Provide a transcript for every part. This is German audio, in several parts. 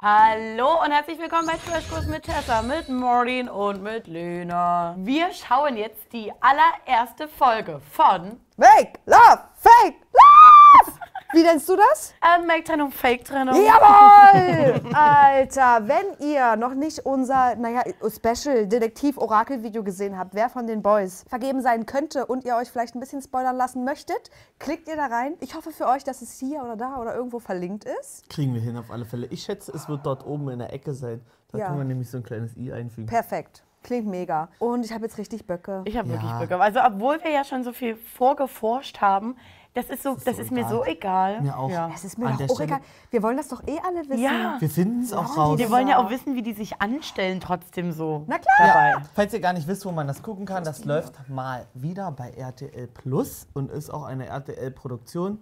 Hallo und herzlich willkommen bei Trashkurs mit Tessa, mit Maureen und mit Lena. Wir schauen jetzt die allererste Folge von Make Love, Fake! Wie nennst du das? äh, Make-Trennung, Fake-Trennung. Jawohl! Alter, wenn ihr noch nicht unser, naja, Special Detektiv-Orakel-Video gesehen habt, wer von den Boys vergeben sein könnte und ihr euch vielleicht ein bisschen spoilern lassen möchtet, klickt ihr da rein. Ich hoffe für euch, dass es hier oder da oder irgendwo verlinkt ist. Kriegen wir hin auf alle Fälle. Ich schätze, es wird dort oben in der Ecke sein. Da Ja. können wir nämlich so ein kleines i einfügen. Perfekt. Klingt mega. Und ich habe jetzt richtig Böcke. Ich habe Ja. wirklich gehabt. Also obwohl wir ja schon so viel vorgeforscht haben, das ist so, das ist, so mir egal. so egal. Mir auch. Ja. Es ist mir An doch auch Stelle- egal. Wir wollen das doch eh alle wissen. Ja. Wir finden es auch raus. Wir wollen ja auch wissen, wie die sich anstellen, trotzdem so Na klar. dabei. Falls ihr gar nicht wisst, wo man das gucken kann, das läuft mal wieder bei RTL Plus und ist auch eine RTL-Produktion.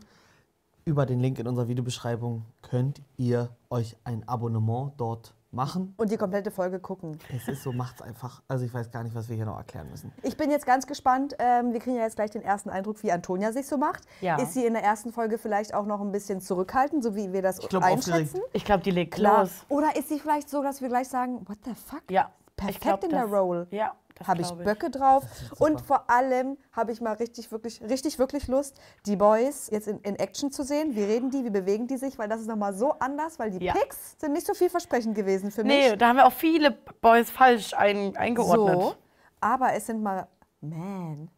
Über den Link in unserer Videobeschreibung könnt ihr euch ein Abonnement dort machen. Und die komplette Folge gucken. Es ist so, macht's einfach. Also ich weiß gar nicht, was wir hier noch erklären müssen. Ich bin jetzt ganz gespannt. Ähm, wir kriegen ja jetzt gleich den ersten Eindruck, wie Antonia sich so macht. Ja. Ist sie in der ersten Folge vielleicht auch noch ein bisschen zurückhaltend, so wie wir das glaub, einschätzen? aufgeregt. Ich glaube, die legt Klar. los. Oder ist sie vielleicht so, dass wir gleich sagen, what the fuck? Ja. Perfekt ich glaub, in der Role. Ja, Habe ich Böcke drauf. Und vor allem habe ich mal richtig, wirklich, richtig, wirklich Lust, die Boys jetzt in, in Action zu sehen. Wie reden die, wie bewegen die sich? Weil das ist nochmal so anders, weil die Ja. Pics sind nicht so vielversprechend gewesen für mich. Nee, da haben wir auch viele Boys falsch ein, eingeordnet. so. Aber es sind mal, man,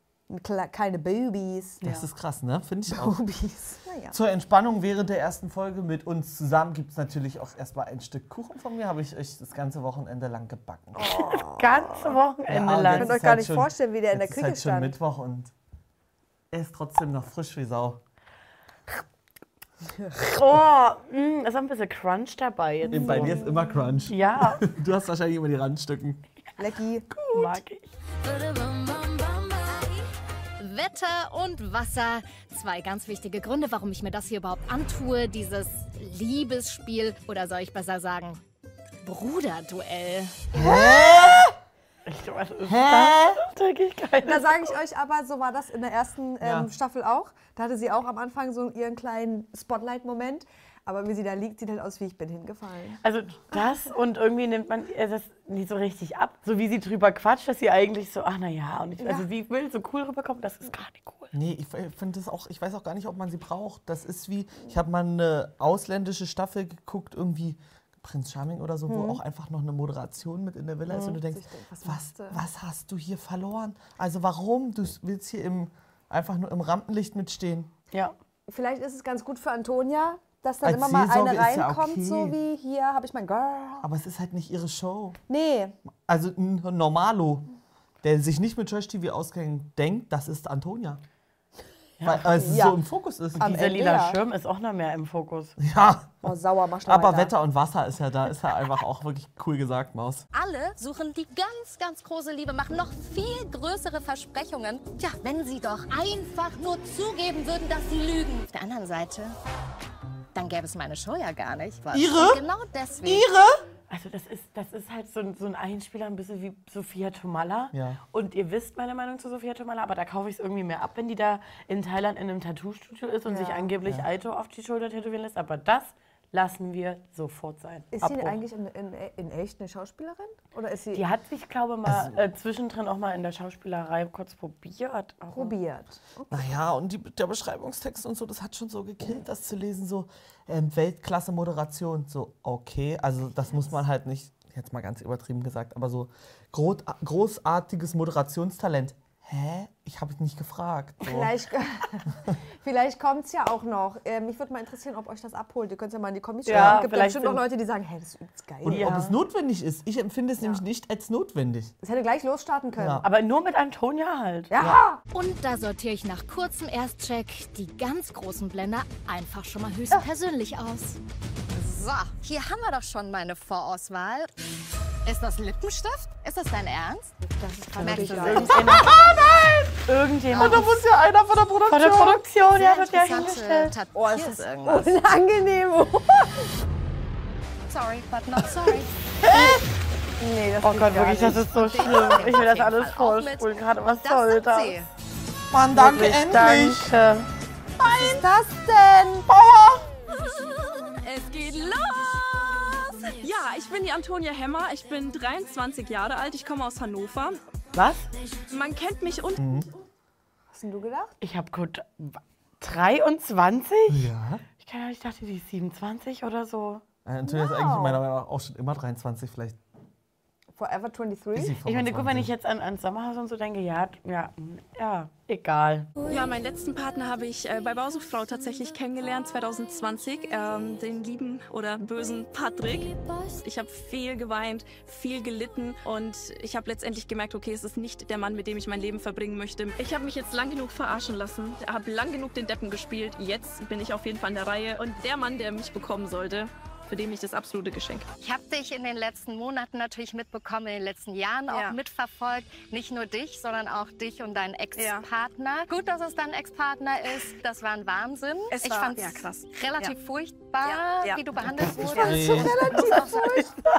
keine Boobies. Das ist krass, ne? Finde ich auch. Boobies. Naja. Zur Entspannung während der ersten Folge mit uns zusammen gibt es natürlich auch erstmal ein Stück Kuchen von mir. Habe ich euch das ganze Wochenende lang gebacken. Ganze Wochenende Ja, lang. Ich könnt euch ist gar halt nicht schon- vorstellen, wie der in der Küche ist halt schon stand. Mittwoch und er ist trotzdem noch frisch wie Sau. Oh, mh, ist auch ein bisschen Crunch dabei jetzt. Bei so. dir ist immer Crunch. Ja, Du hast wahrscheinlich immer die Randstücken. Lecky. mag ich. Wetter und Wasser. Zwei ganz wichtige Gründe, warum ich mir das hier überhaupt antue. Dieses Liebesspiel. Oder soll ich besser sagen, Bruderduell. Ich, was ist das? Denke ich Da sage ich euch aber, so war das in der ersten ähm, Ja. Staffel auch. Da hatte sie auch am Anfang so ihren kleinen Spotlight-Moment. Aber wie sie da liegt, sieht halt aus, wie ich bin hingefallen. Also das und irgendwie nimmt man äh, das nicht so richtig ab. So wie sie drüber quatscht, dass sie eigentlich so, ach naja, und ich, also sie will so cool rüberkommen, das ist gar nicht cool. Nee, ich finde das auch, ich weiß auch gar nicht, ob man sie braucht. Das ist wie, ich habe mal eine ausländische Staffel geguckt, irgendwie Prinz Charming oder so, wo auch einfach noch eine Moderation mit in der Villa ist und du denkst, Ich denk, was was, was hast du hier verloren? Also warum? Du willst hier im, einfach nur im Rampenlicht mitstehen. Ja. Vielleicht ist es ganz gut für Antonia, dass dann Als immer mal Seelsorge eine ist ja reinkommt, okay. so wie hier habe ich mein Girl. Aber es ist halt nicht ihre Show. Nee, Also ein Normalo, der sich nicht mit Trash-TV auskennt, denkt, das ist Antonia. Weil weil es Ja. so im Fokus ist. Am Dieser Ende lila ja. Schirm ist auch noch mehr im Fokus. Ja, oh, sauer, mach schnell aber weiter. Wetter und Wasser ist ja da, ist ja einfach auch wirklich cool gesagt, Maus. Alle suchen die ganz, ganz große Liebe, machen noch viel größere Versprechungen. Tja, wenn sie doch einfach nur zugeben würden, dass sie lügen. Auf der anderen Seite, dann gäbe es meine Show ja gar nicht. Was? Ihre? Und Genau deswegen. Ihre? Also das ist, das ist halt so ein, so ein Einspieler, ein bisschen wie Sophia Tomalla. Ja. Und ihr wisst meine Meinung zu Sophia Tomalla, aber da kaufe ich es irgendwie mehr ab, wenn die da in Thailand in einem Tattoo-Studio ist und sich angeblich Aito auf die Schulter tätowieren lässt. Aber das lassen wir sofort sein. Ist sie Abbruch. eigentlich in, in, in echt eine Schauspielerin? Oder ist sie Die hat sich, glaube mal äh, zwischendrin auch mal in der Schauspielerei kurz probiert. aber- probiert? Naja, und die, der Beschreibungstext und so, das hat schon so gekillt, das zu lesen, so ähm, Weltklasse-Moderation. So, okay, also das muss man halt nicht, jetzt mal ganz übertrieben gesagt, aber so groß, großartiges Moderationstalent. Hä? Ich habe nicht gefragt. So. Vielleicht, vielleicht kommt es ja auch noch. Ähm, mich würde mal interessieren, ob euch das abholt. Ihr könnt es ja mal in die Kommis Ja, schreiben. Es gibt ja vielleicht bestimmt noch Leute, die sagen, hey, das ist geil. Und Ja. ob es notwendig ist. Ich empfinde es nämlich nicht als notwendig. Das hätte gleich losstarten können. Ja. Aber nur mit Antonia halt. Ja. Und da sortiere ich nach kurzem Erstcheck die ganz großen Blender einfach schon mal höchst persönlich aus. So, hier haben wir doch schon meine Vorauswahl. Ist das Lippenstift? Ist das dein Ernst? Das ist du geil. selbst? Irgendjemand Da muss ja einer von der Produktion. von der Produktion, ja, wird ja hingestellt. Oh, ist ist irgendwas. unangenehm. Sorry, but not sorry. nee, das Oh Gott, wirklich, das ist so schlimm. Ich will das alles vorspulen gerade. Was Das soll das? sie. Mann, danke, Wirklich, endlich. Danke. Was ist das denn? Es geht los! Ja, ich bin die Antonia Hemmer. Ich bin 23 Jahre alt. Ich komme aus Hannover. Was? Man kennt mich und Hast denn du gedacht? Ich habe gut 23? Ja. Ich, kann, ich dachte, die ist 27 oder so. Äh, Antonia ist eigentlich meiner Meinung nach auch schon immer 23, vielleicht Forever ist 23? sie Ich meine, gut, wenn 25. ich jetzt an, an Sommerhaus und so denke, ja, ja, ja, egal. ja, meinen letzten Partner habe ich äh, bei Bausuchtfrau tatsächlich kennengelernt 2020, ähm, den lieben oder bösen Patrick. Ich habe viel geweint, viel gelitten und ich habe letztendlich gemerkt, okay, es ist nicht der Mann, mit dem ich mein Leben verbringen möchte. Ich habe mich jetzt lang genug verarschen lassen, habe lang genug den Deppen gespielt. Jetzt bin ich auf jeden Fall an der Reihe und der Mann, der mich bekommen sollte, für den ich das absolute Geschenk. Ich habe dich in den letzten Monaten natürlich mitbekommen, in den letzten Jahren auch Ja. mitverfolgt. Nicht nur dich, sondern auch dich und deinen Ex-Partner. Gut, dass es dein Ex-Partner ist. Das war ein Wahnsinn. Es ich war- fand's ja, krass. relativ Ja. furchtbar, Ja, ja. wie du behandelt wurdest.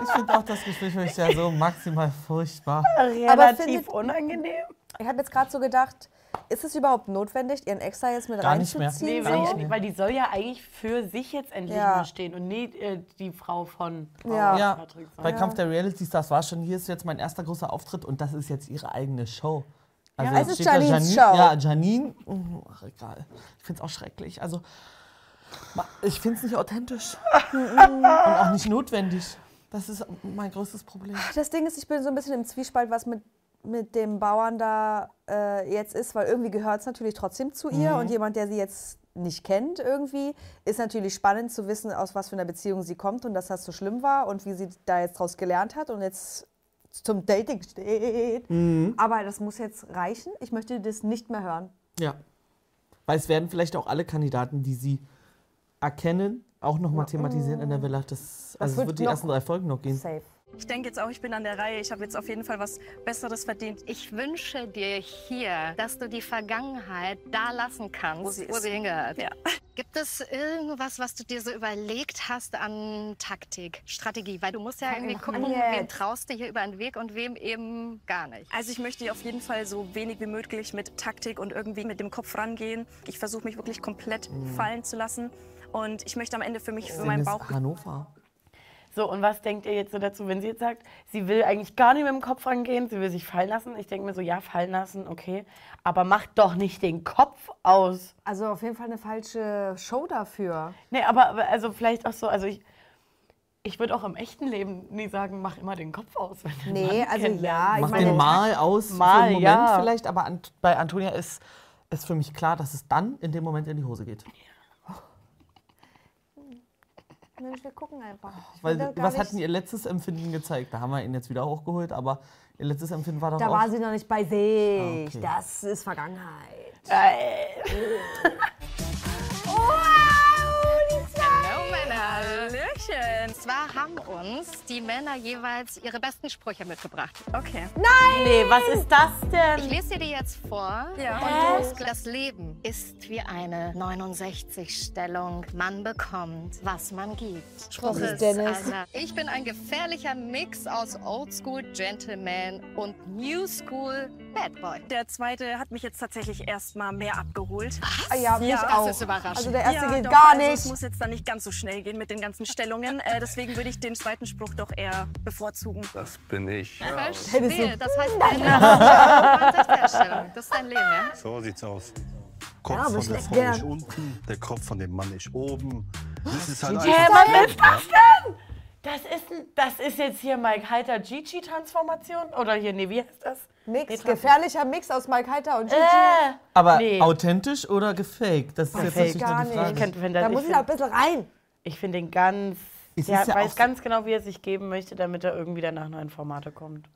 Ich finde auch das Gespräch mit ja so maximal furchtbar. Relativ findet- unangenehm. Ich habe jetzt gerade so gedacht, ist es überhaupt notwendig, ihren Ex da jetzt mit Gar nicht mehr. reinzuziehen? Nee, Gar weil, nicht die, mehr. weil die soll ja eigentlich für sich jetzt endlich Ja. stehen und nicht äh, die Frau von Frau Ja. Ja, Patrick sein. bei Kampf der Reality Stars war schon, hier ist jetzt mein erster großer Auftritt und das ist jetzt ihre eigene Show. Also Ja, es ist Janines Janine, Show. Ja, Janine, mm, ach egal. Ich finde es auch schrecklich. Also, ich finde es nicht authentisch und auch nicht notwendig. Das ist mein größtes Problem. Das Ding ist, ich bin so ein bisschen im Zwiespalt, was mit, mit dem Bauern da äh, jetzt ist, weil irgendwie gehört es natürlich trotzdem zu ihr und jemand, der sie jetzt nicht kennt irgendwie, ist natürlich spannend zu wissen, aus was für einer Beziehung sie kommt und dass das so schlimm war und wie sie da jetzt draus gelernt hat und jetzt zum Dating steht. Aber das muss jetzt reichen. Ich möchte das nicht mehr hören. Ja. Weil es werden vielleicht auch alle Kandidaten, die sie erkennen, auch nochmal thematisieren in der Villa. Das, also es wird wird die ersten drei Folgen noch gehen. Safe. Ich denke jetzt auch, ich bin an der Reihe. Ich habe jetzt auf jeden Fall was Besseres verdient. Ich wünsche dir hier, dass du die Vergangenheit da lassen kannst, Wo sie wo sie hingehört. Ja. Gibt es irgendwas, was du dir so überlegt hast an Taktik, Strategie? Weil du musst ja irgendwie gucken, Jetzt. wem traust du hier über den Weg und wem eben gar nicht. Also ich möchte auf jeden Fall so wenig wie möglich mit Taktik und irgendwie mit dem Kopf rangehen. Ich versuche mich wirklich komplett fallen zu lassen. Und ich möchte am Ende für mich, für meinen Bauch... Hannover. So, und was denkt ihr jetzt so dazu, wenn sie jetzt sagt, sie will eigentlich gar nicht mit dem Kopf rangehen, sie will sich fallen lassen? Ich denke mir so, ja, fallen lassen, okay. Aber macht doch nicht den Kopf aus. Also auf jeden Fall eine falsche Show dafür. Nee, aber also vielleicht auch so, also ich, ich würde auch im echten Leben nie sagen, mach immer den Kopf aus. Wenn Nee, Mann also ja, ich Mach meine, den mal aus für Mal, einen Moment ja. vielleicht, aber Ant bei Antonia ist es für mich klar, dass es dann in dem Moment in die Hose geht. Mensch, wir gucken einfach. Ich Weil, was hat denn ihr letztes Empfinden gezeigt? Da haben wir ihn jetzt wieder hochgeholt, aber ihr letztes Empfinden war doch Da auch... war sie noch nicht bei sich. Ah, okay. Das ist Vergangenheit. zwar haben uns die Männer jeweils ihre besten Sprüche mitgebracht. Okay. Nee, was ist das Ich denn? lese dir die jetzt vor. Ja. Und das Leben ist wie eine 69-Stellung. Man bekommt, was man gibt. Spruch ist ist, Dennis. Alter, ich bin ein gefährlicher Mix aus Oldschool Gentleman und New School Bad Boy. Der zweite hat mich jetzt tatsächlich erstmal mehr abgeholt. Ah, ja, mich Ja, das auch. ist überraschend. Also der erste ja, geht doch, gar also nicht. Es muss jetzt dann nicht ganz so schnell gehen mit den ganzen Stellungen. Äh, deswegen würde ich den zweiten Spruch doch eher bevorzugen. Das bin ich. Verstehe. Das heißt, deine 69-Stellung. Das ist dein Leben, ja? So sieht's aus. Kopf aber von der Frau gern. ist unten, der Kopf von dem Mann ist oben. Das ist halt Hä, einfach was so, ist das denn? Das ist, das ist jetzt hier Mike Heiter Gigi-Transformation? Oder hier, nee, wie heißt das? Mix, Nee, gefährlicher Mix aus Mike Heiter und Gigi. Äh, Aber Nee. authentisch oder gefaked? Das ist jetzt Gefaked. natürlich nur Gar die nicht. Frage. ich kenn- Da ich muss ich da ein bisschen rein. Ich finde den ganz. Der ja weiß ganz genau, wie er sich geben möchte, damit er irgendwie danach neuen Formate kommt.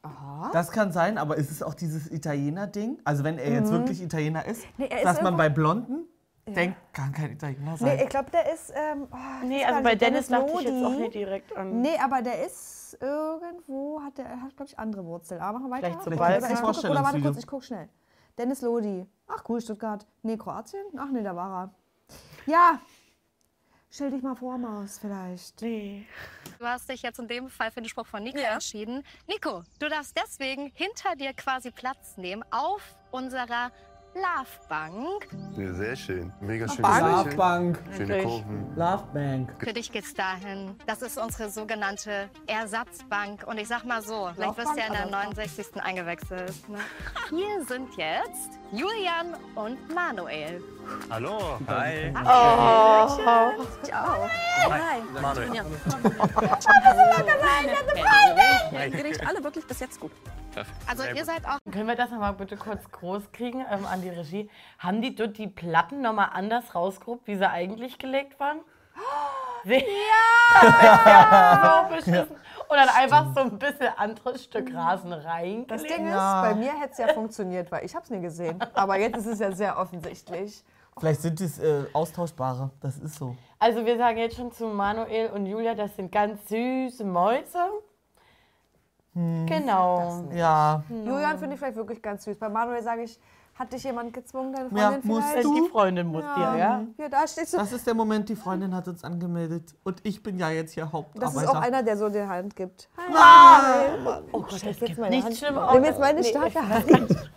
Das kann sein, aber ist es auch dieses Italiener-Ding? Also wenn er jetzt wirklich Italiener ist, Mhm. Nee, ist dass man bei Blonden denkt, kann kein Italiener sein. Nee, ich glaube, der ist. Ähm, oh, Nee, also gar bei nicht, Dennis dachte ich jetzt auch nicht direkt an. Nee, aber der ist irgendwo, hat der, er hat, glaube ich, andere Wurzeln. Aber machen wir weiter. Vielleicht Oder Balkan. ich gucke, oder warte kurz, ich gucke schnell. Dennis Lodi. Ach cool, Stuttgart. Nee, Kroatien? Ach nee, da war er. Ja. Stell dich mal vor, Maus, vielleicht. Nee. Du hast dich jetzt in dem Fall für den Spruch von Nico Ja. entschieden. Nico, du darfst deswegen hinter dir quasi Platz nehmen auf unserer Love Bank. Ja, sehr schön. Mega schöne Love. Bank. Schöne. Kurven. Love Bank. Für dich geht's dahin. Das ist unsere sogenannte Ersatzbank. Und ich sag mal so, vielleicht wirst du ja in der 69. eingewechselt. Ne? Hier sind jetzt Julian und Manuel. Hallo. Hi. Oh. Ciao. Hi. Manuel. Ihr riecht alle wirklich bis jetzt gut. Also ihr seid auch Können wir das nochmal bitte kurz groß kriegen ähm, an die Regie? Haben die dort die Platten nochmal anders rausgehoben, wie sie eigentlich gelegt waren? Ja! so beschissen. Und dann einfach so ein bisschen anderes Stück Rasen Das reingelegt. Ding ist, Ja. bei mir hätte es ja funktioniert, weil ich habe es nie gesehen. Aber jetzt ist es ja sehr offensichtlich. Vielleicht sind es äh, austauschbare. Das ist so. Also wir sagen jetzt schon zu Manuel und Julia, das sind ganz süße Mäuse. Genau. Ja. Julian finde ich vielleicht wirklich ganz süß. Bei Manuel sage ich, hat dich jemand gezwungen, deine Freundin ja, musst vielleicht? Du? Die Freundin muss ja. dir, ja. Ja, da stehst du. Das ist der Moment, die Freundin hat uns angemeldet. Und ich bin ja jetzt hier Hauptarbeiter. Das ist auch einer, der so die Hand gibt. Hi. Ah, oh Gott, das, ist gibt meine nichts Hand. Schlimmer. Nimm jetzt meine nee. starke Hand.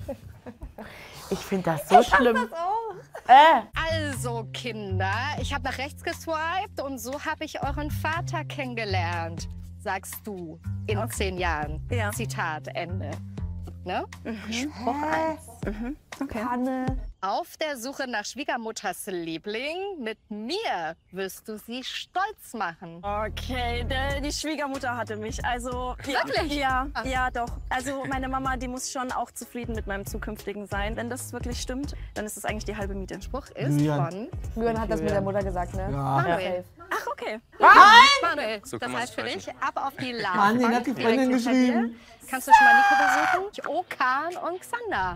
Ich finde das so ich schlimm. Das auch. Äh. Also Kinder, ich habe nach rechts geswiped und so habe ich euren Vater kennengelernt, sagst du in okay. zehn Jahren. Ja. Zitat Ende. Ne? Mhm. Spruch 1. Mhm. Okay. Panne. Auf der Suche nach Schwiegermutters Liebling. Mit mir wirst du sie stolz machen. Okay, de, die Schwiegermutter hatte mich. Also wirklich? Ja, Ach. ja, doch. Also meine Mama, die muss schon auch zufrieden mit meinem zukünftigen sein. Wenn das wirklich stimmt, dann ist das eigentlich die halbe Miete. Spruch ist ja. von. Mühren hat das mit der Mutter gesagt, ne? Ja. Manuel. Ach okay. Nein! Manuel. So das heißt für dich ab auf die Lage. Mann, hat die Freundin geschrieben. Kannst du schon mal Nico besuchen? Okan und Xander.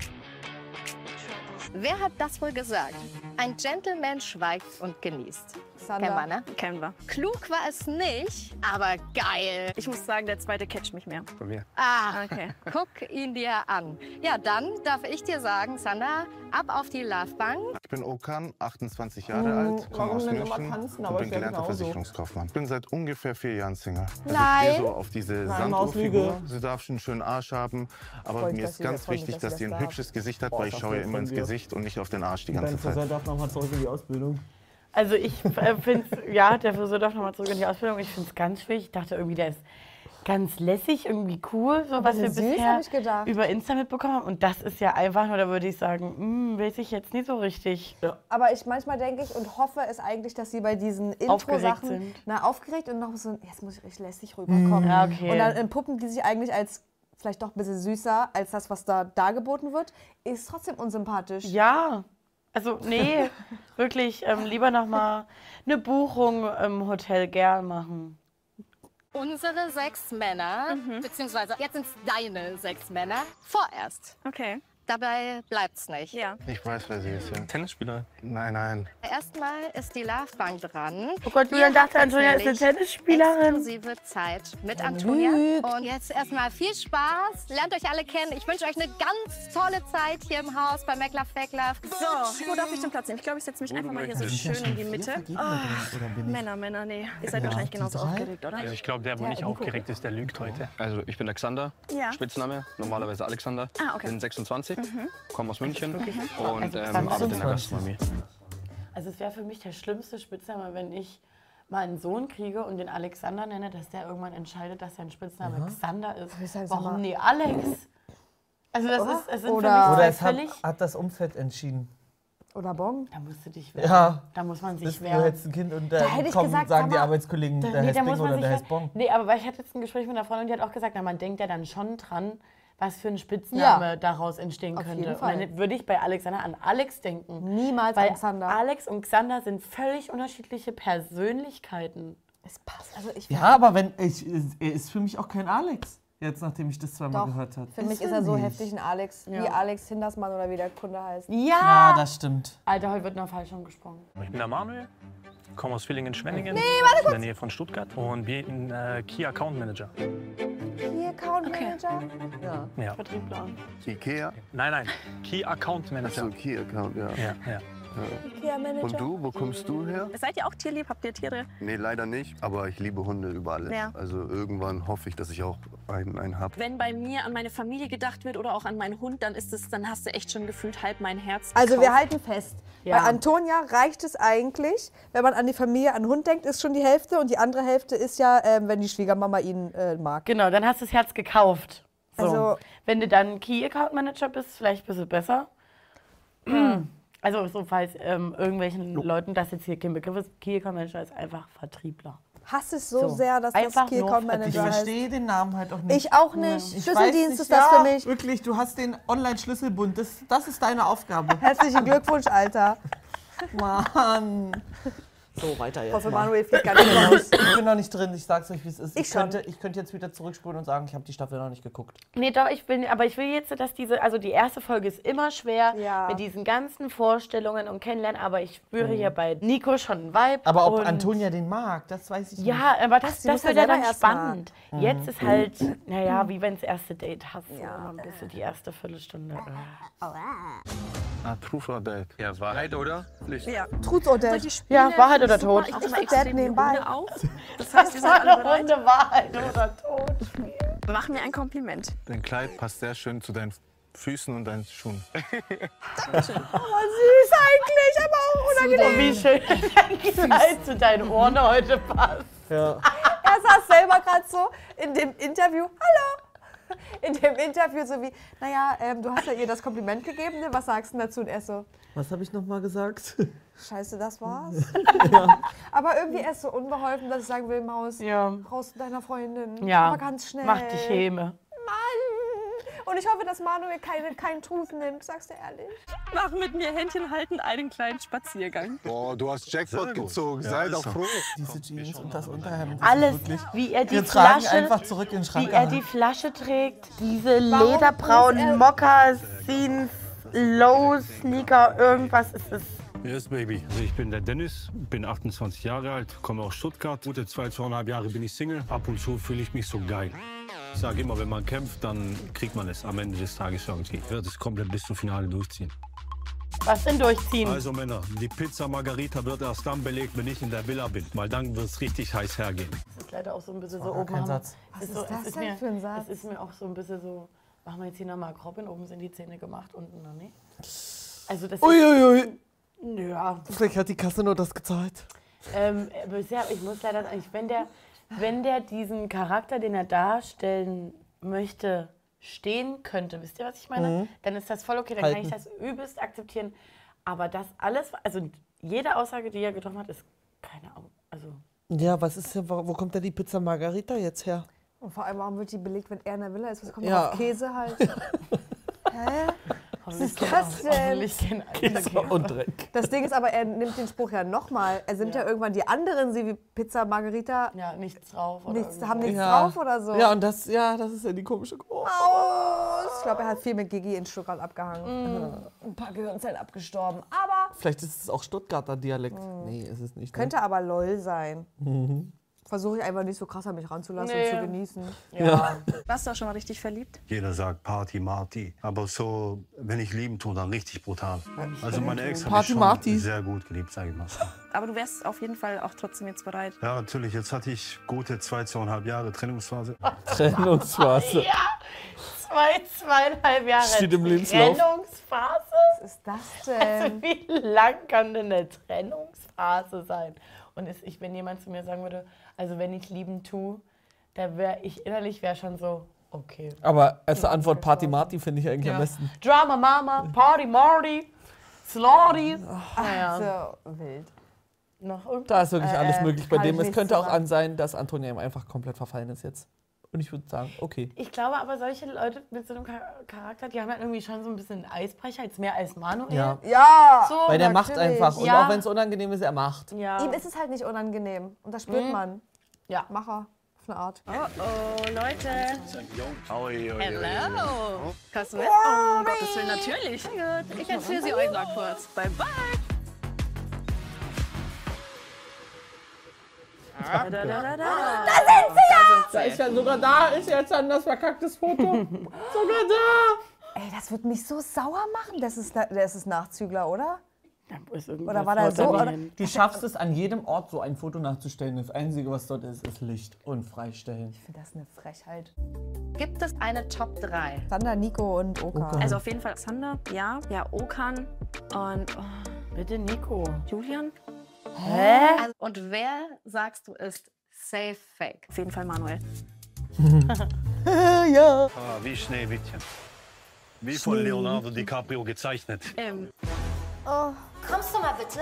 Wer hat das wohl gesagt? Ein Gentleman schweigt und genießt. Sander. Kennen wir, ne? Kennen wir. Klug war es nicht, aber geil. Ich muss sagen, der zweite catcht mich mehr. Bei mir. Ah, Okay. guck ihn dir an. Ja, dann darf ich dir sagen, Sander, ab auf die Lovebank. Ich bin Okan, 28 Jahre alt, komme aus München tanzen? und bin ich gelernter. Versicherungskaufmann. Ich bin seit ungefähr vier Jahren Single. Also Ich Nein. stehe so auf diese Sanduhrfigur. Sie darf schon einen schönen Arsch haben, aber Freut mir ist ganz wichtig, dass sie ein hübsches Gesicht hat, Boah, weil ich schaue nett immer ins. Gesicht und nicht auf den Arsch die ganze Zeit. Friseur darf nochmal zurück in die Ausbildung. also ich äh, finde ja, der Friseur darf nochmal zurück in die Ausbildung. Ich finde es ganz schwierig. Ich dachte irgendwie, der ist ganz lässig, irgendwie cool, so was wir süß, bisher hab ich gedacht. über Insta mitbekommen haben. Und das ist ja einfach nur, da würde ich sagen, hm, weiß ich jetzt nicht so richtig. Aber ich manchmal denke ich und hoffe es eigentlich, dass sie bei diesen Aufgeregt Intro-Sachen sind. na, aufgeregt und noch so, jetzt muss ich richtig lässig rüberkommen. Ja, okay. Und dann entpuppen die sich eigentlich als vielleicht doch ein bisschen süßer als das, was da dargeboten wird, ist trotzdem unsympathisch. Ja, also nee, wirklich ähm, lieber nochmal eine Buchung im Hotel gern machen. Unsere sechs Männer, beziehungsweise jetzt sind es deine sechs Männer, vorerst. Okay. Dabei bleibt's nicht. Ja. Ich weiß, wer sie ist. Ja. Tennisspieler. Nein, nein. Erstmal ist die Lovebank dran. Oh Gott, Julian dachte, Antonia ist eine Tennisspielerin. Exklusive Zeit mit Antonia. Und jetzt erstmal viel Spaß. Lernt euch alle kennen. Ich wünsche euch eine ganz tolle Zeit hier im Haus bei Meckler Feckler. So, wo darf ich denn Platz nehmen? Ich glaube, ich setze mich einfach mal hier so schön in die Mitte. Ich? Männer, Männer, nee. Ihr seid wahrscheinlich die genauso aufgeregt, oder? Also ich glaube, der, wo nicht aufgeregt ist, der lügt heute. Also ich bin Alexander, Ja. Spitzname, normalerweise Alexander. Ah, okay. Bin 26, komme aus München und Also ähm, arbeite in der. Gastronomie. Also es wäre für mich der schlimmste Spitzname, wenn ich mal einen Sohn kriege und den Alexander nenne, dass der irgendwann entscheidet, dass sein Spitzname Xander ist. ich sag, sag mal- Warum nee, Alex? Also das ist, es sind Oder- für mich Oder es hat, hat das Umfeld entschieden. Oder Bon. Da musst du dich wehren. Ja. Da muss man sich Bist, du wehren. hättest ein Kind und dann hätte ich kommen, gesagt, sagen sag die mal, Arbeitskollegen, der nee, heißt da Bing muss man oder der wehren. heißt Bon. Nee, aber ich hatte jetzt ein Gespräch mit einer Freundin, die hat auch gesagt, na, man denkt ja dann schon dran, was für ein Spitzname Ja. daraus entstehen Auf könnte. jeden Fall. Und dann würde ich bei Alexander an Alex denken. Niemals Weil Alexander. Alex und Xander sind völlig unterschiedliche Persönlichkeiten. Es passt. Also ich Ja, aber wenn ich, er ist für mich auch kein Alex. Jetzt, nachdem ich das zweimal Doch, gehört habe. Für mich ist er so heftig ein Alex, wie Ja. Alex Hindersmann oder wie der Kunde heißt. Ja! Ja, das stimmt. Alter, heute wird noch falsch umgesprungen. Ich bin der Manuel, komme aus Villingen-Schwenningen, in der Nähe von Stuttgart und bin äh, Key Account Manager. Account Manager. Ja. Ja. Vertriebler. Ikea. Nein, nein, Key Account Manager. Key-Account, ja. Ja, ja. Und du, wo kommst du her? Seid ihr auch tierlieb? Habt ihr Tiere? Nee, leider nicht. Aber ich liebe Hunde über alles. Ja. Also irgendwann hoffe ich, dass ich auch einen, einen habe. Wenn bei mir an meine Familie gedacht wird oder auch an meinen Hund, dann ist es, dann hast du echt schon gefühlt halb mein Herz. Also wir gekauft. halten fest. Ja. Bei Antonia reicht es eigentlich, wenn man an die Familie, an den Hund denkt, ist schon die Hälfte. Und die andere Hälfte ist ja, ähm, wenn die Schwiegermama ihn äh, mag. Genau, dann hast du das Herz gekauft. So. Also- Wenn du dann Key Account Manager bist, vielleicht bist du besser. Also, so falls ähm, irgendwelchen Leuten das jetzt hier kein Begriff ist, Key Account Manager ist einfach Vertriebler. Hasse es so, So. sehr, dass Einfach das Key Account. Ich Manager heißt. verstehe den Namen halt auch nicht. Ich auch nicht. Ich Schlüsseldienst weiß ist nicht, das ja, für mich. Wirklich, du hast den Online-Schlüsselbund. Das, das ist deine Aufgabe. Herzlichen Glückwunsch, Alter. Mann. So, weiter jetzt. Ich hoffe. Manuel fliegt gar nicht raus. Ich bin noch nicht drin, ich sag's euch, wie es ist. Ich schon. könnte, ich könnte jetzt wieder zurückspulen und sagen, ich habe die Staffel noch nicht geguckt. Nee, doch, ich will, aber ich will jetzt, dass diese, also die erste Folge ist immer schwer Ja. mit diesen ganzen Vorstellungen und Kennenlernen, aber ich spüre hier bei Nico schon einen Vibe. Aber ob Antonia den mag, das weiß ich nicht. Ja, aber das, sie das ja wird ja dann erst mal. spannend. Jetzt ist halt, naja, wie wenn das erste Date hast. So, immer ein bisschen die erste Viertelstunde. äh. Ah, Truth or Date? Ja, Wahrheit oder Pflicht? Ja. Truth or Dare. Ja, Wahrheit oder Tod. Ich Ich mache extrem nebenbei. Hunde auf. Das heißt, war alle eine bereit. Runde Wahrheit oder Tod. Mach mir ein Kompliment. Dein Kleid passt sehr schön zu deinen Füßen und deinen Schuhen. Oh, süß eigentlich, aber auch unangenehm. Und wie schön dein Kleid zu deinen Ohren heute passt. Ja. Er saß selber gerade so in dem Interview. Hallo! In dem Interview so wie, naja, ähm, du hast ja ihr das Kompliment gegeben, ne? was sagst du dazu? Und er so, Was habe ich noch mal gesagt? scheiße, das war's. Aber irgendwie er ist so unbeholfen, dass ich sagen will, Maus, Ja. raus zu deiner Freundin. Ja, Aber ganz schnell. mach dich Häme. Und ich hoffe, dass Manuel keine, keinen Truth nimmt, sagst du ehrlich. Mach mit mir Händchen halten einen kleinen Spaziergang. Boah, du hast Jackpot gezogen. Sei doch froh. Diese Jeans und das Unterhemd. Alles, wie er die Wir Flasche, einfach zurück in den Schrank. wie er die Flasche trägt, diese lederbraunen er- Mokassins, Low Sneaker, irgendwas ist es. Yes, Baby. Also ich bin der Dennis, bin 28 Jahre alt, komme aus Stuttgart. Gute zwei, zweieinhalb Jahre bin ich Single. Ab und zu fühle ich mich so geil. Ich sage immer, wenn man kämpft, dann kriegt man es am Ende des Tages irgendwie. Ich werde es komplett bis zum Finale durchziehen. Was denn durchziehen? Also Männer, die Pizza Margarita wird erst dann belegt, wenn ich in der Villa bin. Weil dann wird es richtig heiß hergehen. Das ist leider auch so ein bisschen so war gar oben. Satz. Es Was so, ist das es ist denn mir, für ein Satz? Es ist mir auch so ein bisschen so, machen wir jetzt hier nochmal Robin, oben sind die Zähne gemacht, unten noch nicht. Also das Uiuiui. ist, ja, Vielleicht hat die Kasse nur das gezahlt. ähm, bisher, ich muss leider sagen, wenn der, wenn der diesen Charakter, den er darstellen möchte, stehen könnte, wisst ihr, was ich meine? Mhm. Dann ist das voll okay, dann kann ich das übelst akzeptieren. Aber das alles, also jede Aussage, die er getroffen hat, ist keine Ahnung. Also, Ja, was ist denn, wo wo kommt denn die Pizza Margarita jetzt her? Und vor allem, warum wird die belegt, wenn er in der Villa ist? Was kommt ja. auf Käse halt? Hä? Hoffentlich ist das denn? Alter. Und Dreck. Das Ding ist aber, er nimmt den Spruch ja nochmal. Er nimmt ja. irgendwann die anderen, sie wie Pizza Margarita, Ja, nichts drauf. Oder nichts, haben nichts Ja. drauf oder so. Ja, und das, ja, das ist ja die komische. Oh. Aus. Ich glaube, er hat viel mit Gigi in Stuttgart abgehangen. Ein paar Gehirnzellen abgestorben. Aber Vielleicht ist es auch Stuttgarter Dialekt. Nee, ist es nicht. ne? könnte aber LOL sein. Versuche ich einfach nicht so krass an mich ranzulassen Nee. und zu genießen. Ja. Warst du auch schon mal richtig verliebt? Jeder sagt Party, Marty. Aber so, wenn ich lieben tue, dann richtig brutal. Also meine Ex habe ich Party, schon Marty. sehr gut geliebt, sage ich mal. Aber du wärst auf jeden Fall auch trotzdem jetzt bereit. Ja, natürlich. Jetzt hatte ich gute zwei, zweieinhalb Jahre Trennungsphase. Trennungsphase. Zwei, zweieinhalb Jahre Steht im Lebenslauf. Trennungsphase? Was ist das Also denn? wie lang kann denn eine Trennungsphase sein? Und ist, ich, wenn jemand zu mir sagen würde, also wenn ich lieben tue, da wäre ich innerlich wäre schon so, okay. Aber als Antwort Party Marty finde ich eigentlich am besten. Drama Mama, Party Marty, Slaughty. Naja, So wild. noch irgendwas. Da ist wirklich alles Äh, möglich bei dem. Es könnte auch an sein, dass Antonia ihm einfach komplett verfallen ist jetzt. Und ich würde sagen, okay. Ich glaube aber, solche Leute mit so einem Char- Charakter, die haben halt irgendwie schon so ein bisschen Eisbrecher, jetzt mehr als Manuel. Ja. Ja! So, Weil der natürlich. macht einfach. Und Ja. auch wenn es unangenehm ist, er macht. ja. Ihm ist es halt nicht unangenehm. Und das spürt man. Ja. Macher. Auf eine Art. Oh, oh, Leute. Hello. Kannst du mit? Oh, um Gottes Willen, natürlich. Gut, ich erzähle sie euch mal kurz. Bye, bye. Da, da, da, da, da. Da ist ja sogar da, ist jetzt dann das verkacktes Foto. sogar da. Ey, das wird mich so sauer machen. Das ist, das ist Nachzügler, oder? Da ist irgendwas Oder war da so, oder-. Du schaffst es an jedem Ort so ein Foto nachzustellen. Das Einzige, was dort ist, ist Licht und Freistellen. Ich finde das eine Frechheit. Gibt es eine Top 3? Sander, Nico und Oka. Oka. Also auf jeden Fall Sander, ja. Ja, Okan und oh, Bitte Nico. Julian. Hä? Also, und wer, sagst du, ist safe fake? Auf jeden Fall Manuel. ja. Ah, wie Schneewittchen. Wie von Leonardo DiCaprio gezeichnet. Ähm, Kommst du mal bitte?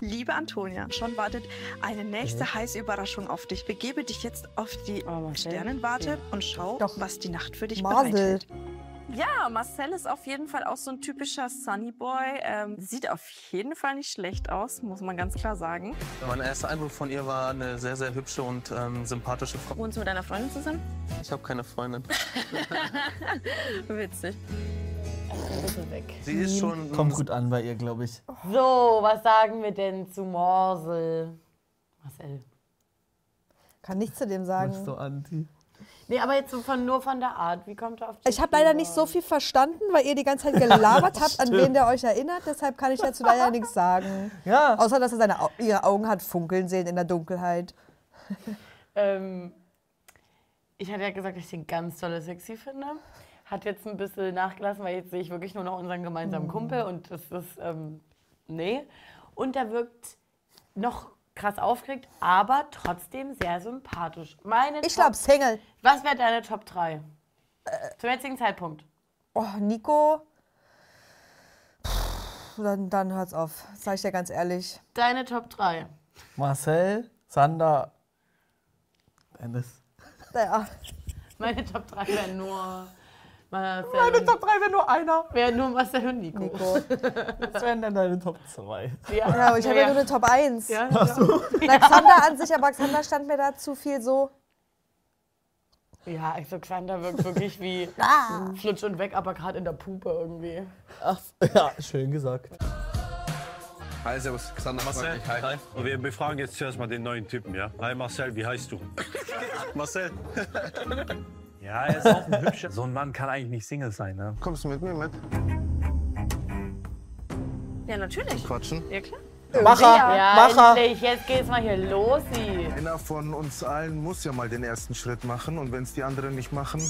Liebe Antonia, schon wartet eine nächste heiße Überraschung auf dich. Begebe dich jetzt auf die Oh. Sternenwarte und schau, Doch. was die Nacht für dich Marcel. bereithält. Ja, Marcel ist auf jeden Fall auch so ein typischer Sunnyboy. Ähm, sieht auf jeden Fall nicht schlecht aus, muss man ganz klar sagen. Mein erster Eindruck von ihr war eine sehr, sehr hübsche und ähm, sympathische Frau. Wohnst du mit deiner Freundin zusammen? Ich habe keine Freundin. Witzig. Sie ist schon. Kommt gut an bei ihr, glaube ich. So, was sagen wir denn zu Morsel? Marcel. Kann nichts zu dem Bist sagen. du anti? Nee, aber jetzt so von, nur von der Art. Wie kommt er auf die Ich habe leider nicht so viel verstanden, weil ihr die ganze Zeit gelabert habt, an wen der euch erinnert. Deshalb kann ich dazu leider nichts sagen. Ja. Außer, dass er seine, Au- ihre Augen hat funkeln sehen in der Dunkelheit. Ähm, ich hatte ja gesagt, dass ich den ganz toll sexy finde. Hat jetzt ein bisschen nachgelassen, weil jetzt sehe ich wirklich nur noch unseren gemeinsamen Kumpel und das ist, ähm, nee. Und er wirkt noch krass aufgeregt, aber trotzdem sehr sympathisch. Meine Ich glaube, Single. Was wäre deine Top 3? Zum jetzigen Zeitpunkt. Oh, Nico. Puh, dann, dann hört's auf. Sag ich dir ganz ehrlich. Deine Top 3. Marcel, Sander, Dennis. Ja. Meine Top 3 wären nur Marcel Meine Top 3 wäre nur einer. wär nur Marcel und Nico. Nico. Was wären denn deine Top 2? Ja, aber ich habe ja nur eine Top 1. Ja, Na, Xander an sich, aber Xander stand mir da zu viel so. ja, also Xander wirkt wirklich wie Ah. Flutsch und weg, aber gerade in der Puppe irgendwie. Ach, ja, schön gesagt. Hi, servus. Xander, Marcel. Hi. Und wir befragen jetzt zuerst mal den neuen Typen, ja? Hi Marcel, wie heißt du? Marcel, Ja, er ist auch ein hübscher. So ein Mann kann eigentlich nicht Single sein, ne? kommst du mit mir mit? Ja, natürlich. Quatschen? Ja, klar. Macher, Ja, Macher. endlich, jetzt geht's mal hier los, sie. Einer von uns allen muss ja mal den ersten Schritt machen und wenn es die anderen nicht machen,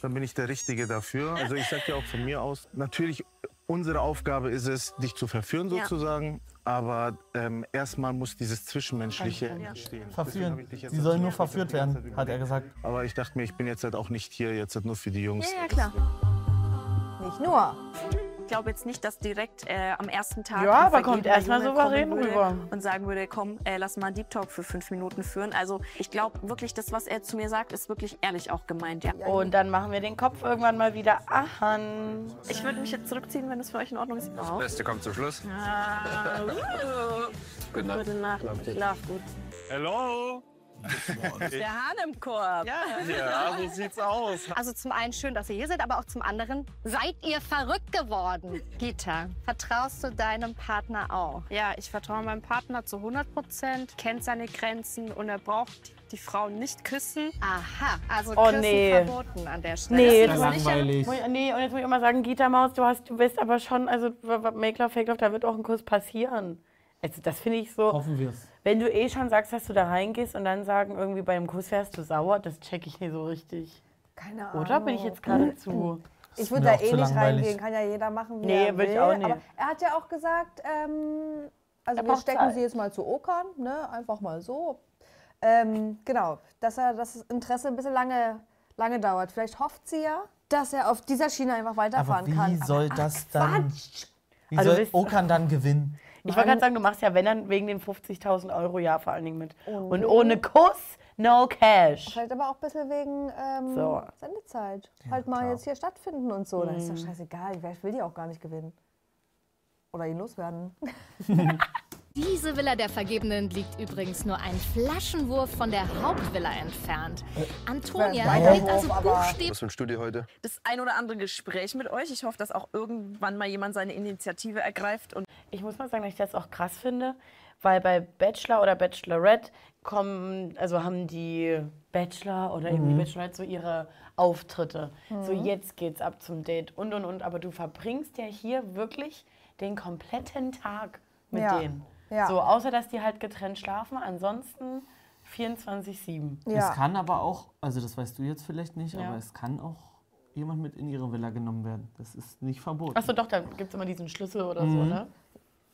dann bin ich der Richtige dafür. Also ich sag ja auch von mir aus, natürlich unsere Aufgabe ist es, dich zu verführen Ja. sozusagen, aber ähm, erstmal muss dieses Zwischenmenschliche entstehen. Verführen. ich dich jetzt Sie sollen nur verführt werden, hat er gesagt. Aber ich dachte mir, ich bin jetzt halt auch nicht hier, jetzt halt nur für die Jungs. Ja, ja, klar. Nicht nur. Ich glaube jetzt nicht, dass direkt äh, am ersten Tag Ja, aber kommt vergebener erst mal Junge souverän rüber. Und sagen würde, komm, äh, lass mal einen Deep Talk für fünf Minuten führen. Also ich glaube wirklich, das, was er zu mir sagt, ist wirklich ehrlich auch gemeint, ja. Und dann machen wir den Kopf irgendwann mal wieder an. Ich würde mich jetzt zurückziehen, wenn es für euch in Ordnung ist. Auch. Beste kommt zum Schluss. Ah, uh. Gute Nacht. Gute Nacht. Schlaf gut. Hello! Der Hahn im Korb. Ja. Ja, so sieht's aus. Also zum einen schön, dass ihr hier seid, aber auch zum anderen seid ihr verrückt geworden. Gita, vertraust du deinem Partner auch? Ja, ich vertraue meinem Partner zu 100 Prozent, kennt seine Grenzen und er braucht die Frau nicht küssen. Aha, also Oh, Küssen nee. verboten an der Stelle. Nee, Das ist langweilig. Ich- Nee, und jetzt muss ich auch mal sagen, Gita Maus, du, hast, du bist aber schon, also Make Love, Fake Love, da wird auch ein Kuss passieren. Also das finde ich so, Hoffen wir es. wenn du eh schon sagst, dass du da reingehst und dann sagen, irgendwie beim Kuss wärst du sauer, das check ich nicht so richtig. Keine Ahnung. Oder bin ich jetzt gerade zu... Ich würde da eh nicht reingehen. Kann ja jeder machen, wie Nee, er will. ich auch nicht. Aber er hat ja auch gesagt, ähm, also Er wir stecken Zeit. sie jetzt mal zu Okan, ne? einfach mal so. Ähm, genau, dass er das Interesse ein bisschen lange, lange dauert. Vielleicht hofft sie ja, dass er auf dieser Schiene einfach Aber weiterfahren wie kann. soll ach, das dann. Quatsch. Wie Also soll wisst- Okan dann gewinnen? Ich wollte gerade sagen, du machst ja, wenn dann wegen den 50.000 Euro ja vor allen Dingen mit. Und Und wie? ohne Kuss, no cash. Vielleicht aber auch ein bisschen wegen ähm, So. Sendezeit. halt mal jetzt hier stattfinden und so. Dann ist Mhm. doch scheißegal. Vielleicht will die auch gar nicht gewinnen. Oder ihn loswerden. Diese Villa der Vergebenen liegt übrigens nur ein Flaschenwurf von der Hauptvilla entfernt. Antonia geht also buchstäblich Was für ein Studio heute? Das ein oder andere Gespräch mit euch. Ich hoffe, dass auch irgendwann mal jemand seine Initiative ergreift und Ich muss mal sagen, dass ich das auch krass finde, weil bei Bachelor oder Bachelorette kommen, also haben die Bachelor oder eben die Bachelorette so ihre Auftritte. So jetzt geht's ab zum Date und und und. Aber du verbringst ja hier wirklich den kompletten Tag mit Ja. denen. Ja. So, außer dass die halt getrennt schlafen, ansonsten 24-7. Es kann aber auch, also das weißt du jetzt vielleicht nicht, Ja. aber es kann auch jemand mit in ihre Villa genommen werden. Das ist nicht verboten. Achso, doch, da gibt es immer diesen Schlüssel oder so, Mhm. ne?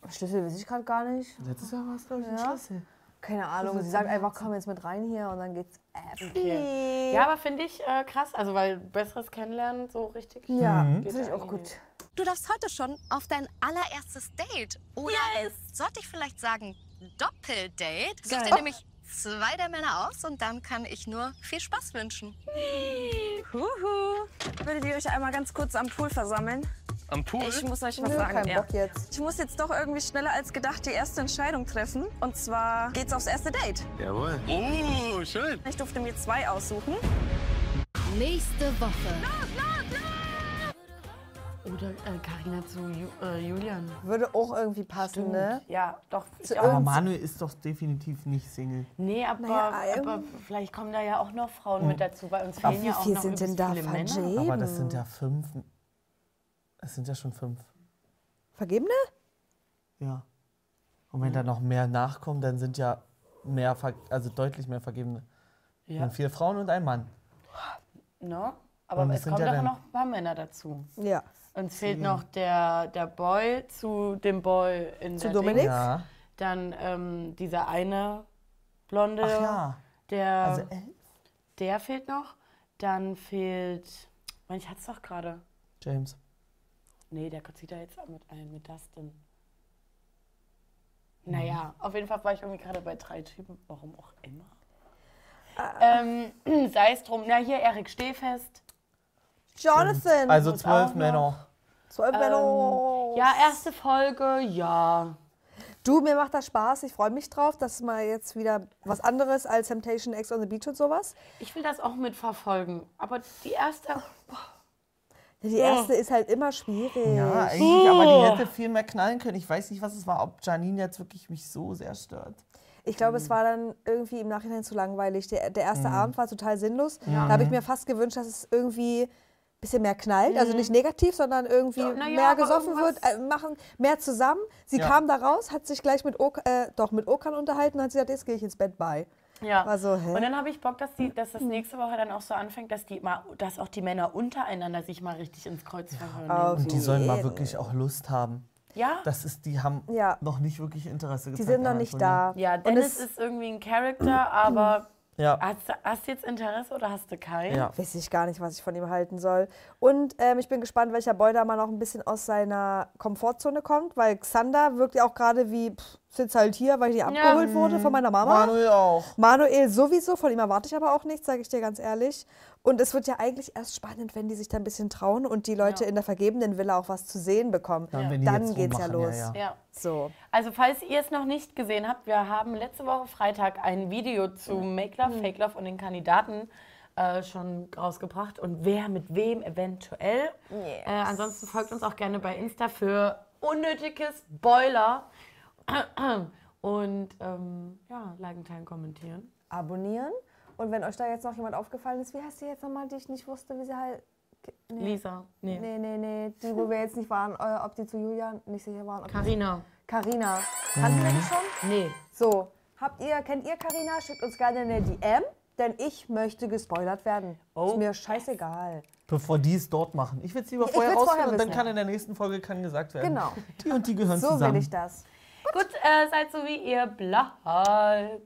Schlüssel weiß ich gerade gar nicht. Letztes Jahr war es, glaube ich, ein Ja. Schlüssel. Keine Ahnung. Sie sagt einfach, komm jetzt mit rein hier und dann geht's. Okay. Ja, aber finde ich äh, krass, also weil besseres Kennenlernen so richtig. Ja, Mhm. finde ich auch gut. Du darfst heute schon auf dein allererstes Date. Oder sollte ich vielleicht sagen Doppeldate? Such dir nämlich zwei der Männer aus und dann kann ich nur viel Spaß wünschen. Huhu. Würdet ihr euch einmal ganz kurz am Pool versammeln? Am Pool? Ich muss euch was Nö, sagen. kein ja. Ich muss jetzt doch irgendwie schneller als gedacht die erste Entscheidung treffen. Und zwar geht's aufs erste Date. Jawohl. Oh, schön. Ich durfte mir zwei aussuchen. Nächste Woche. Oder äh, Carina zu Ju äh, Julian. Würde auch irgendwie passen, Stimmt. ne? Ja, doch. Zu. Aber Manuel ist doch definitiv nicht Single. Nee, aber, Naja, aber ähm, vielleicht kommen da ja auch noch Frauen mit dazu, weil uns Aber fehlen wie ja auch noch sind denn da viele Männer. Aber das sind ja fünf. Es sind ja schon fünf. Vergebene? Ja. Und wenn da noch mehr nachkommen, dann sind ja mehr, ver- also deutlich mehr Vergebene. Ja. Dann vier Frauen und ein Mann. Ne? Aber Und es kommen ja doch noch ein paar Männer dazu. Ja. Uns fehlt noch der, der Boy zu dem Boy in Zu der Dominik? Ding. Ja. Dann ähm, dieser eine Blonde, Ach ja. der, Also elf. der fehlt noch. Dann fehlt, Mann, ich hatte es doch gerade. James. Nee, der zieht da jetzt auch mit ein, mit Dustin. Naja, auf jeden Fall war ich irgendwie gerade bei drei Typen, warum auch immer. Ähm, sei es drum, na hier Erik Stehfest. Jonathan! Also zwölf Männer. Zwölf Männer. Ähm, ja, erste Folge, ja. Du, mir macht das Spaß. Ich freue mich drauf. Das ist mal jetzt wieder was anderes als Temptation X on the Beach und sowas. Ich will das auch mitverfolgen. Aber die erste. Die erste ist halt immer schwierig. Ja, eigentlich, aber die hätte viel mehr knallen können. Ich weiß nicht, was es war, ob Janine jetzt wirklich mich so sehr stört. Ich glaube, es war dann irgendwie im Nachhinein zu langweilig. Der, der erste Abend war total sinnlos. Da habe ich mir fast gewünscht, dass es irgendwie bisschen mehr knallt. Also nicht negativ, sondern irgendwie Ja, ja, mehr gesoffen wird, äh, machen mehr zusammen. Sie Ja. kam da raus, hat sich gleich mit, ok äh, doch, mit Okan unterhalten und hat sie gesagt, jetzt gehe ich ins Bett bei. Ja. War so, hä? Und dann habe ich Bock, dass, die, dass das nächste Woche dann auch so anfängt, dass, die mal, dass auch die Männer untereinander sich mal richtig ins Kreuz verhören. Und die sollen mal wirklich auch Lust haben. Ja? Das ist, die haben Ja. noch nicht wirklich Interesse Die gezeigt. sind noch nicht da. Ja, Und Dennis es- ist irgendwie ein Charakter, aber Ja. hast, du- hast du jetzt Interesse oder hast du keinen? Ja. Weiß ich gar nicht, was ich von ihm halten soll. Und ähm, ich bin gespannt, welcher Boy da mal noch ein bisschen aus seiner Komfortzone kommt, weil Xander wirkt ja auch gerade wie, pff, sitzt halt hier, weil ich hier abgeholt wurde von meiner Mama. Manuel auch. Manuel sowieso, von ihm erwarte ich aber auch nichts, sage ich dir ganz ehrlich. Und es wird ja eigentlich erst spannend, wenn die sich da ein bisschen trauen und die Leute in der vergebenen Villa auch was zu sehen bekommen. Ja, Dann jetzt geht's ja los. ja, ja. Ja. So. Also falls ihr es noch nicht gesehen habt, wir haben letzte Woche Freitag ein Video zu Make Love, Fake Love und den Kandidaten äh, schon rausgebracht und wer mit wem eventuell. Äh, ansonsten folgt uns auch gerne bei Insta für unnötiges Spoiler. Und ähm, ja, liken, teilen, kommentieren. Abonnieren. Und wenn euch da jetzt noch jemand aufgefallen ist, wie heißt die jetzt nochmal, die ich nicht wusste, wie sie halt. Nee. Lisa, nee, Nee, nee, nee. Die, wo wir jetzt nicht waren, äh, ob die zu Julian nicht sicher waren. Carina. Carina. Kannten wir die schon? Nee. So, habt ihr, kennt ihr Carina? Schickt uns gerne eine DM, denn ich möchte gespoilert werden. Oh. Ist mir scheißegal. Bevor die es dort machen. Ich will es lieber vorher rausfinden und dann kann in der nächsten Folge kann gesagt werden. Genau. Die und die gehören So zusammen. will ich das. Gut, äh, seid so wie ihr bleibt.